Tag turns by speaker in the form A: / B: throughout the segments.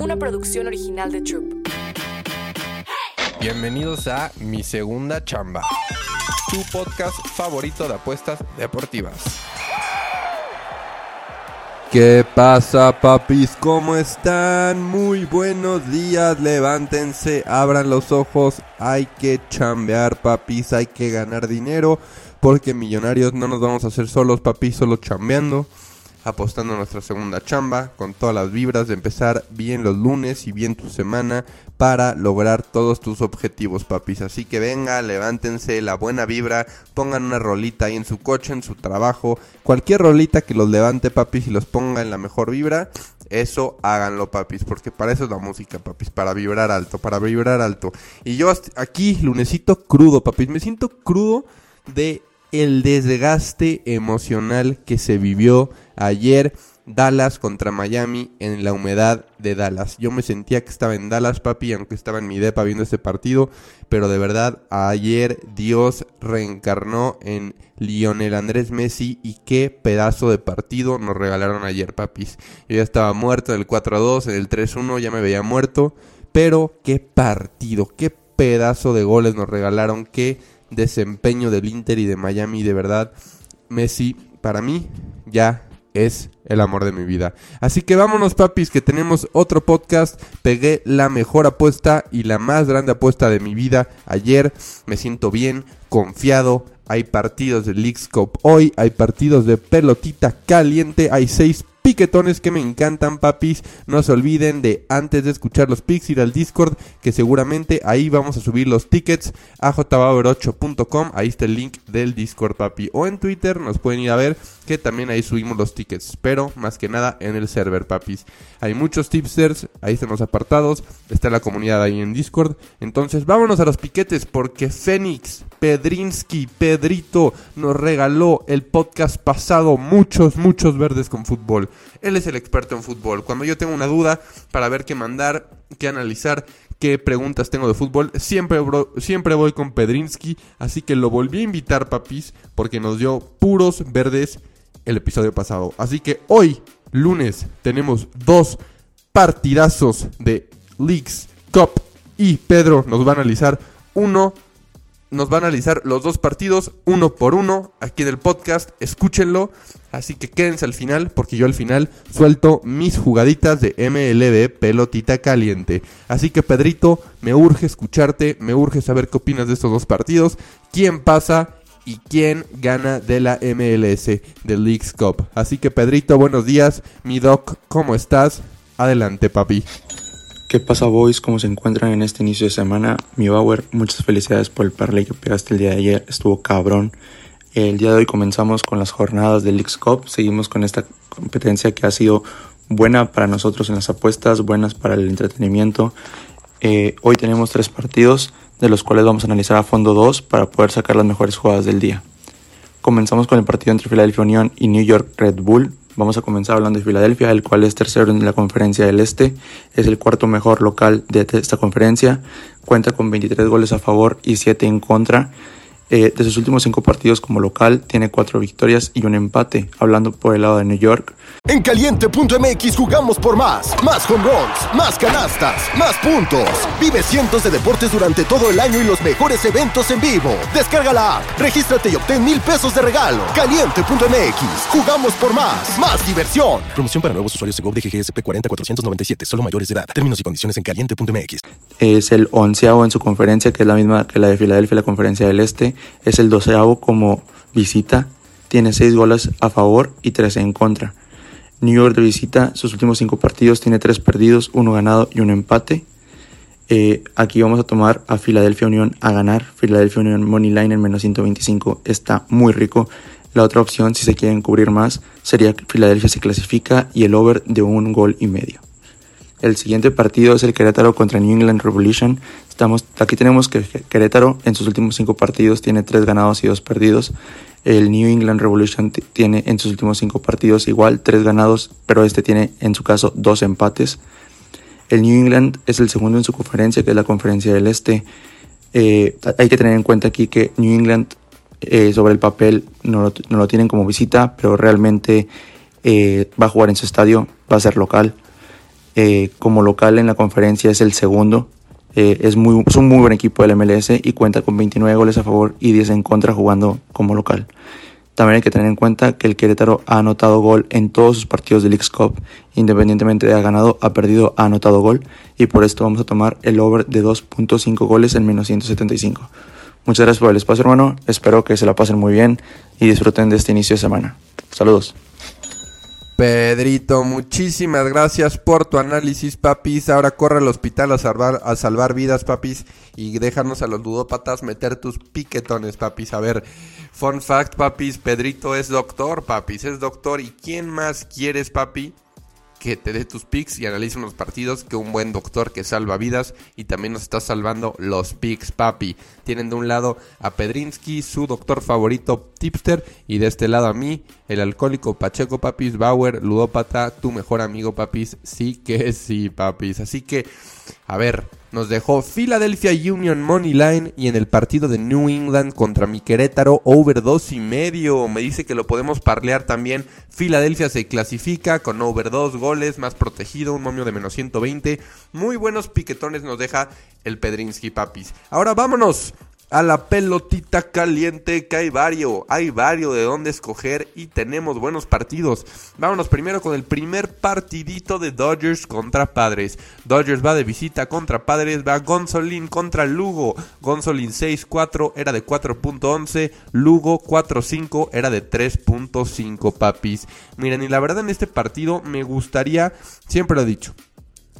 A: una producción original de Troop.
B: Bienvenidos a Mi Segunda Chamba, tu podcast favorito de apuestas deportivas. ¿Qué pasa, papis? ¿Cómo están? Muy buenos días. Levántense, abran los ojos. Hay que chambear, papis. Hay que ganar dinero. Porque millonarios no nos vamos a hacer solos, papis, solo chambeando apostando a nuestra segunda chamba, con todas las vibras de empezar bien los lunes y bien tu semana para lograr todos tus objetivos, papis. Así que venga, levántense, la buena vibra, pongan una rolita ahí en su coche, en su trabajo, cualquier rolita que los levante, papis, y los ponga en la mejor vibra. Eso háganlo, papis, porque para eso es la música, papis, para vibrar alto, para vibrar alto. Y yo aquí, lunesito crudo, papis, me siento crudo de el desgaste emocional que se vivió ayer Dallas contra Miami en la humedad de Dallas. Yo me sentía que estaba en Dallas, papi, aunque estaba en mi depa viendo este partido, pero de verdad ayer Dios reencarnó en Lionel Andrés Messi y qué pedazo de partido nos regalaron ayer, papis. Yo ya estaba muerto en el 4-2, en el 3-1 ya me veía muerto, pero qué partido, qué pedazo de goles nos regalaron, qué desempeño del Inter y de Miami, de verdad, Messi, para mí, ya es el amor de mi vida. Así que vámonos, papis, que tenemos otro podcast. Pegué la mejor apuesta y la más grande apuesta de mi vida ayer. Me siento bien, confiado. Hay partidos de League Cup hoy, hay partidos de pelotita caliente, hay seis piquetones que me encantan, papis. No se olviden de antes de escuchar los pics ir al Discord, que seguramente ahí vamos a subir los tickets a jbauer8.com. Ahí está el link del Discord, papi. O en Twitter nos pueden ir a ver también ahí subimos los tickets. Pero más que nada en el server, papis. Hay muchos tipsters, ahí están los apartados. Está la comunidad ahí en Discord. Entonces vámonos a los piquetes porque Fénix, Pedrinsky, Pedrito nos regaló el podcast pasado muchos, muchos verdes con fútbol. Él es el experto en fútbol. Cuando yo tengo una duda para ver qué mandar, qué analizar, qué preguntas tengo de fútbol, siempre, siempre voy con Pedrinsky. Así que lo volví a invitar, papis, porque nos dio puros verdes el episodio pasado. Así que hoy, lunes, tenemos dos partidazos de Leagues Cup. Y Pedro nos va a analizar uno nos va a analizar los dos partidos uno por uno aquí en el podcast. Escúchenlo. Así que quédense al final porque yo al final suelto mis jugaditas de MLB pelotita caliente. Así que Pedrito, me urge escucharte, me urge saber qué opinas de estos dos partidos. ¿Quién pasa? Y quién gana de la MLS, de Leagues Cup. Así que Pedrito, buenos días. Mi doc, ¿cómo estás? Adelante, papi.
C: ¿Qué pasa, boys? ¿Cómo se encuentran en este inicio de semana? Mi Bauer, muchas felicidades por el parlay que pegaste el día de ayer. Estuvo cabrón. El día de hoy comenzamos con las jornadas del Leagues Cup. Seguimos con esta competencia que ha sido buena para nosotros en las apuestas, buenas para el entretenimiento. Eh, hoy tenemos tres partidos, de los cuales vamos a analizar a fondo dos para poder sacar las mejores jugadas del día. Comenzamos con el partido entre Philadelphia Union y New York Red Bull. Vamos a comenzar hablando de Filadelfia, el cual es tercero en la conferencia del Este. Es el cuarto mejor local de esta conferencia. Cuenta con 23 goles a favor y 7 en contra. Eh, de sus últimos cinco partidos como local, tiene cuatro victorias y un empate, hablando por el lado de New York.
D: En caliente.mx jugamos por más. Más home runs, más canastas, más puntos. Vive cientos de deportes durante todo el año y los mejores eventos en vivo. Descarga la app, regístrate y obtén mil pesos de regalo. Caliente.mx, jugamos por más. Más diversión.
E: Promoción para nuevos usuarios de GOV de GGSP 40497, solo mayores de edad. Términos y condiciones en caliente.mx.
C: Es el onceavo en su conferencia, que es la misma que la de Filadelfia, la conferencia del Este es el doceavo como visita, tiene 6 goles a favor y 13 en contra. New York de visita, sus últimos 5 partidos tiene 3 perdidos, 1 ganado y 1 empate. Eh, aquí vamos a tomar a Philadelphia Union a ganar. Philadelphia Union Money Line en menos 125 está muy rico. La otra opción, si se quieren cubrir más, sería que Philadelphia se clasifica y el over de un gol y medio. El siguiente partido es el Querétaro contra New England Revolution. Aquí tenemos que Querétaro en sus últimos cinco partidos tiene tres ganados y dos perdidos. El New England Revolution tiene en sus últimos cinco partidos igual tres ganados, pero este tiene en su caso dos empates. El New England es el segundo en su conferencia, que es la conferencia del Este. Eh, hay que tener en cuenta aquí que New England eh, sobre el papel no lo, no lo, tienen como visita, pero realmente eh, va a jugar en su estadio, va a ser local. como local en la conferencia es el segundo. Eh, es, muy, es un muy buen equipo del MLS y cuenta con 29 goles a favor y 10 en contra jugando como local. También hay que tener en cuenta que el Querétaro ha anotado gol en todos sus partidos de League Cup, independientemente de ha ganado, ha perdido, ha anotado gol, y por esto vamos a tomar el over de 2.5 goles en menos 175. Muchas gracias por el espacio, hermano. Espero que se la pasen muy bien y disfruten de este inicio de semana. Saludos.
B: Pedrito, muchísimas gracias por tu análisis, papis. Ahora corre al hospital a salvar, a salvar vidas, papis. Y déjanos a los ludópatas meter tus piquetones, papis. A ver, fun fact, papis. Pedrito es doctor, papis. Es doctor. ¿Y quién más quieres, papi? Que te dé tus picks y analice unos partidos que un buen doctor que salva vidas y también nos está salvando los picks, papi. Tienen de un lado a Pedrinsky, su doctor favorito tipster, y de este lado a mí, el alcohólico Pacheco, papis, Bauer, ludópata, tu mejor amigo, papis. Sí que sí, papis. Así que, a ver, nos dejó Philadelphia Union Money Line y en el partido de New England contra mi Querétaro over 2 y medio. Me dice que lo podemos parlear también. Philadelphia se clasifica con over 2 goles, más protegido, un momio de menos 120. Muy buenos piquetones nos deja el Pedrinsky Papis. Ahora vámonos a la pelotita caliente que hay varios, hay varios de dónde escoger y tenemos buenos partidos. Vámonos primero con el primer partidito de Dodgers contra Padres. Dodgers va de visita contra Padres, va Gonzolin contra Lugo. Gonzolin 6-4 era de 4.11, Lugo 4-5 era de 3.5 papis. Miren, y la verdad en este partido me gustaría, siempre lo he dicho,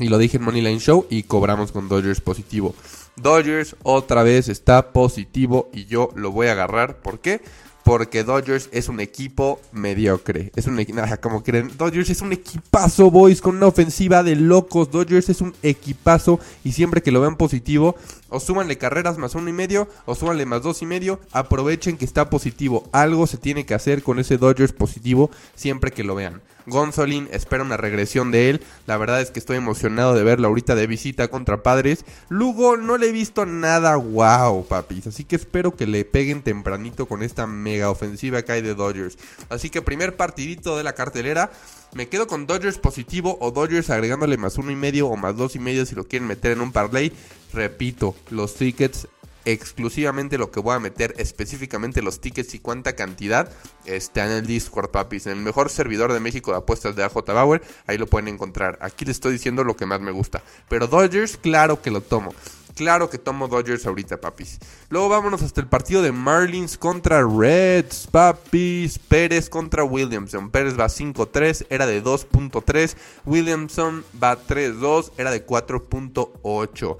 B: y lo dije en Moneyline Show y cobramos con Dodgers positivo. Dodgers otra vez está positivo y yo lo voy a agarrar. ¿Por qué? Porque Dodgers es un equipo mediocre. Es un como creen. Dodgers es un equipazo, boys, con una ofensiva de locos. Dodgers es un equipazo. Y siempre que lo vean positivo, o súbanle carreras más uno y medio, o súbanle más dos y medio. Aprovechen que está positivo. Algo se tiene que hacer con ese Dodgers positivo siempre que lo vean. Gonzolin espera una regresión de él. La verdad es que estoy emocionado de verlo ahorita de visita contra Padres. Lugo no le he visto nada wow, papis. Así que espero que le peguen tempranito con esta mega ofensiva que hay de Dodgers. Así que primer partidito de la cartelera. Me quedo con Dodgers positivo o Dodgers agregándole más uno y medio o más dos y medio si lo quieren meter en un parlay. Repito, los tickets exclusivamente lo que voy a meter específicamente los tickets y cuánta cantidad está en el Discord, papis. En el mejor servidor de México de apuestas de AJ Bauer, ahí lo pueden encontrar. Aquí les estoy diciendo lo que más me gusta. Pero Dodgers, claro que lo tomo. Claro que tomo Dodgers ahorita, papis. Luego vámonos hasta el partido de Marlins contra Reds, papis. Pérez contra Williamson. Pérez va 5-3, era de 2.3. Williamson va 3-2, era de 4.8.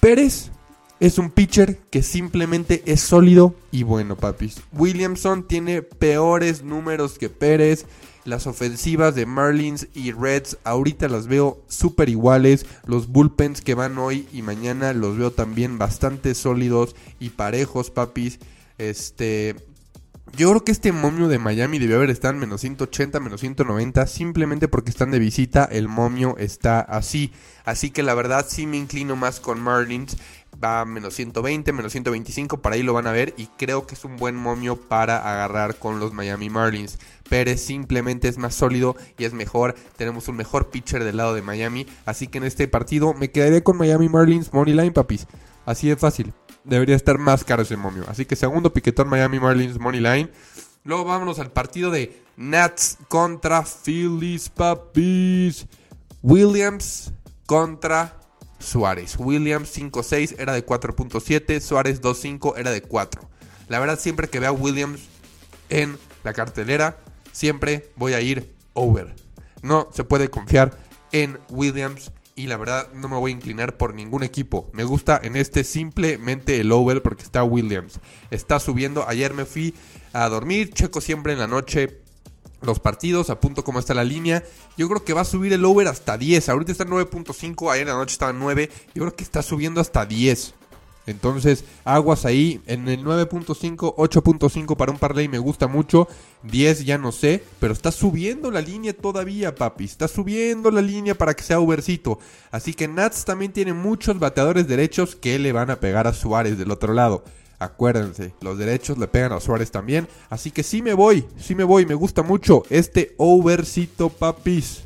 B: Pérez es un pitcher que simplemente es sólido y bueno, papis. Williamson tiene peores números que Pérez. Las ofensivas de Marlins y Reds ahorita las veo súper iguales. Los bullpens que van hoy y mañana los veo también bastante sólidos y parejos, papis. Este, yo creo que este momio de Miami debió haber estado en menos 180, menos 190, simplemente porque están de visita, el momio está así. Así que la verdad sí me inclino más con Marlins va a menos 120, menos 125, para ahí lo van a ver y creo que es un buen momio para agarrar con los Miami Marlins. Pérez simplemente es más sólido y es mejor, tenemos un mejor pitcher del lado de Miami, así que en este partido me quedaré con Miami Marlins Money Line, papis. Así de fácil. Debería estar más caro ese momio. Así que segundo piquetón Miami Marlins Money Line. Luego vámonos al partido de Nats contra Phillies, papis. Williams contra Suárez. Williams 5-6 era de 4.7, Suárez 2-5 era de 4. La verdad, siempre que vea Williams en la cartelera, siempre voy a ir over. No se puede confiar en Williams y la verdad no me voy a inclinar por ningún equipo. Me gusta en este simplemente el over porque está Williams. Está subiendo. Ayer me fui a dormir, checo siempre en la noche los partidos, a punto como está la línea. Yo creo que va a subir el over hasta 10. Ahorita está en 9.5, ayer en la noche estaba en 9. Yo creo que está subiendo hasta 10. Entonces, aguas ahí. En el 9.5, 8.5 para un parlay me gusta mucho. 10 ya no sé, pero está subiendo la línea todavía, papi. Está subiendo la línea para que sea overcito. Así que Nats también tiene muchos bateadores derechos que le van a pegar a Suárez del otro lado. Acuérdense, los derechos le pegan a Suárez también. Así que sí me voy, sí me voy, me gusta mucho este overcito papis.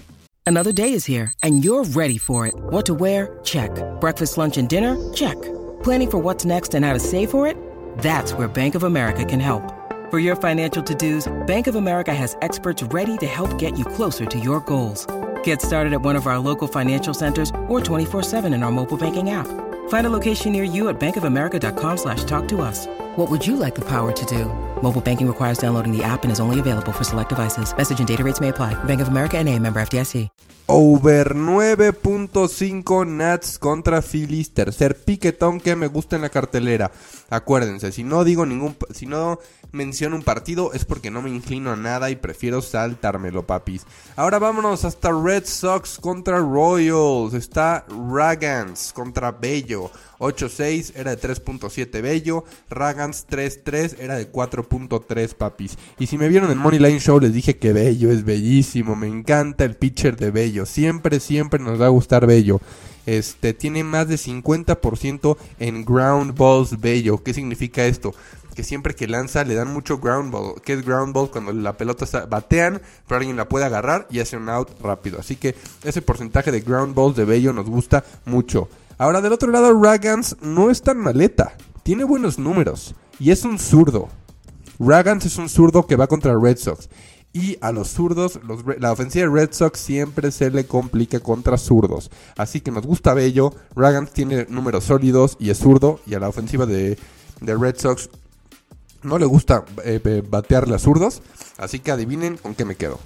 F: Another day is here, and you're ready for it. What to wear? Check. Breakfast, lunch, and dinner? Check. Planning for what's next and how to save for it? That's where Bank of America can help. For your financial to dos, Bank of America has experts ready to help get you closer to your goals. Get started at one of our local financial centers or 24-7 in our mobile banking app. Find a location near you at bankofamerica.com slash talk to us. What would you like the power to do? Mobile banking requires downloading the app and is only available for select devices. Message and data rates may apply. Bank of America and a member FDIC.
B: Over 9.5 Nats contra Phillies, tercer piquetón que me gusta en la cartelera. Acuérdense, si no digo ningún, si no menciono un partido es porque no me inclino a nada y prefiero saltármelo, papis. Ahora vámonos hasta Red Sox contra Royals. Está Ragans contra Bello. 8-6 era de 3.7 Bello. Ragans 3-3 era de 4.3 papis. Y si me vieron en Money Line Show les dije que Bello es bellísimo. Me encanta el pitcher de Bello. Siempre, siempre nos va a gustar Bello. Este tiene más de 50% en ground balls Bello. ¿Qué significa esto? que siempre que lanza le dan mucho ground ball. ¿Qué es ground ball? Cuando la pelota está, batean, pero alguien la puede agarrar y hace un out rápido. Así que ese porcentaje de ground balls de Bello nos gusta mucho. Ahora del otro lado, Ragans no es tan maleta. Tiene buenos números. Y es un zurdo. Ragans es un zurdo que va contra Red Sox. Y a los zurdos, la ofensiva de Red Sox siempre se le complica contra zurdos. Así que nos gusta Bello. Ragans tiene números sólidos y es zurdo. Y a la ofensiva de, de Red Sox no le gusta eh, batearle a zurdos. Así que adivinen con qué me quedo.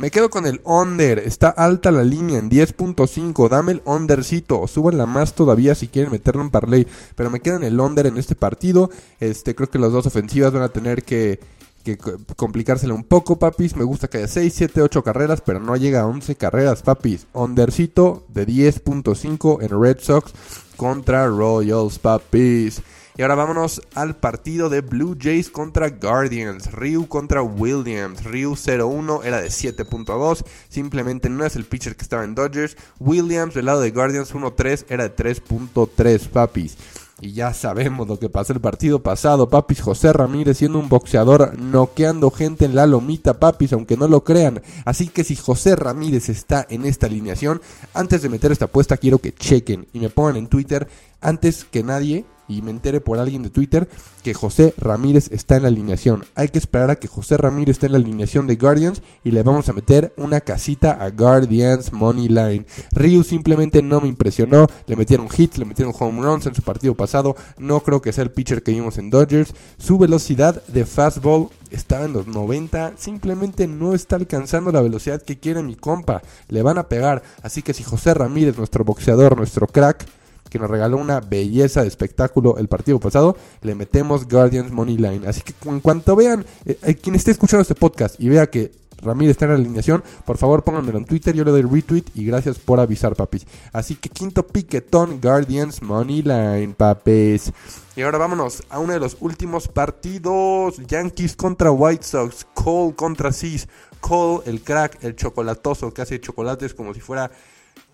B: Me quedo con el under. Está alta la línea en 10.5. Dame el undercito. Súbanla más todavía si quieren meterlo en parlay. Pero me quedo en el under en este partido. Este, creo que las dos ofensivas van a tener que, que complicársela un poco, papis. Me gusta que haya 6, 7, 8 carreras, pero no llega a 11 carreras, papis. Undercito de 10.5 en Red Sox contra Royals, papis. Y ahora vámonos al partido de Blue Jays contra Guardians. Ryu contra Williams. Ryu 0-1 era de 7.2. Simplemente no es el pitcher que estaba en Dodgers. Williams del lado de Guardians 1-3 era de 3.3 papis. Y ya sabemos lo que pasó el partido pasado, papis. José Ramírez siendo un boxeador, noqueando gente en la lomita, papis, aunque no lo crean. Así que si José Ramírez está en esta alineación, antes de meter esta apuesta, quiero que chequen y me pongan en Twitter, antes que nadie, y me entere por alguien de Twitter que José Ramírez está en la alineación. Hay que esperar a que José Ramírez esté en la alineación de Guardians y le vamos a meter una casita a Guardians Money Line. Ryu simplemente no me impresionó, le metieron hits, le metieron home runs en su partido pasado, no creo que sea el pitcher que vimos en Dodgers. Su velocidad de fastball estaba en los 90, simplemente no está alcanzando la velocidad que quiere mi compa. Le van a pegar, así que si José Ramírez, nuestro boxeador, nuestro crack, que nos regaló una belleza de espectáculo el partido pasado, le metemos Guardians Money Line. Así que en cuanto vean, eh, eh, quien esté escuchando este podcast y vea que Ramírez está en la alineación, por favor pónganmelo en Twitter, yo le doy retweet y gracias por avisar, papis. Así que quinto piquetón, Guardians Money Line, papis. Y ahora vámonos a uno de los últimos partidos, Yankees contra White Sox, Cole contra Cis. Cole, el crack, el chocolatoso que hace chocolates como si fuera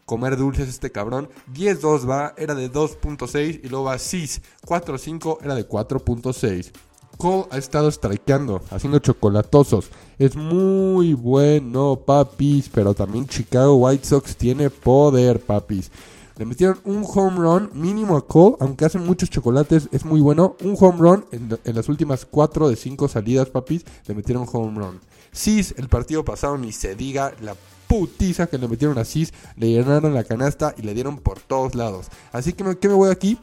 B: comer dulces este cabrón. 10-2 va, era de 2.6 y luego va 6. 4-5 era de 4.6. Cole ha estado strikeando, haciendo chocolatosos. Es muy bueno, papis. Pero también Chicago White Sox tiene poder, papis. Le metieron un home run mínimo a Cole, aunque hace muchos chocolates, es muy bueno. Un home run en, en las últimas 4 de 5 salidas, papis. Le metieron home run. Cis, el partido pasado, ni se diga la putiza que le metieron a Cis, le llenaron la canasta y le dieron por todos lados. Así que, ¿qué me voy aquí?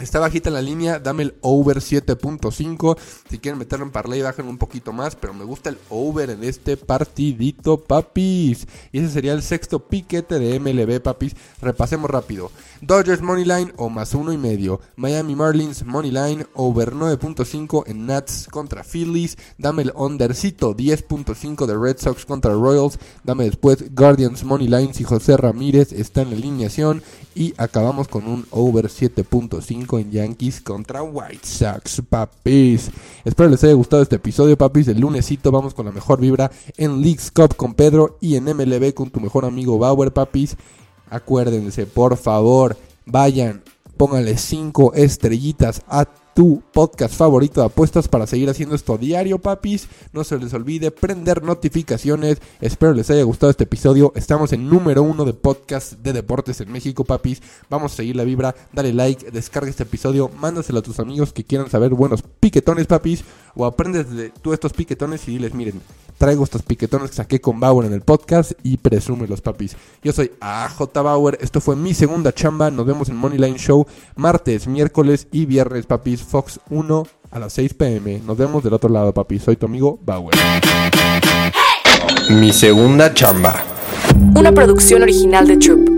B: Está bajita la línea, dame el over 7.5. Si quieren meterlo en parlay, bajen un poquito más. Pero me gusta el over en este partidito, papis. Y ese sería el sexto piquete de MLB, papis. Repasemos rápido. Dodgers Moneyline o más uno y medio. Miami Marlins Moneyline over 9.5 en Nats contra Phillies. Dame el undercito 10.5 de Red Sox contra Royals. Dame después Guardians Moneyline si José Ramírez está en la alineación. Y acabamos con un over 7.5 en Yankees contra White Sox, papis. Espero les haya gustado este episodio, papis. El lunesito vamos con la mejor vibra en Leagues Cup con Pedro y en MLB con tu mejor amigo Bauer, papis. Acuérdense, por favor, vayan, pónganle 5 estrellitas a tu podcast favorito de apuestas para seguir haciendo esto diario, papis. No se les olvide prender notificaciones. Espero les haya gustado este episodio. Estamos en número uno de podcast de deportes en México, papis. Vamos a seguir la vibra. Dale like, descarga este episodio, mándaselo a tus amigos que quieran saber buenos piquetones, papis. O aprendes de tú estos piquetones y diles, miren, traigo estos piquetones que saqué con Bauer en el podcast y presume los papis. Yo soy AJ Bauer. Esto fue mi segunda chamba. Nos vemos en Moneyline Show martes, miércoles y viernes, papis. Fox 1 a las 6 pm. Nos vemos del otro lado, papi. Soy tu amigo Bauer.
G: Mi segunda chamba.
A: Una producción original de Troop.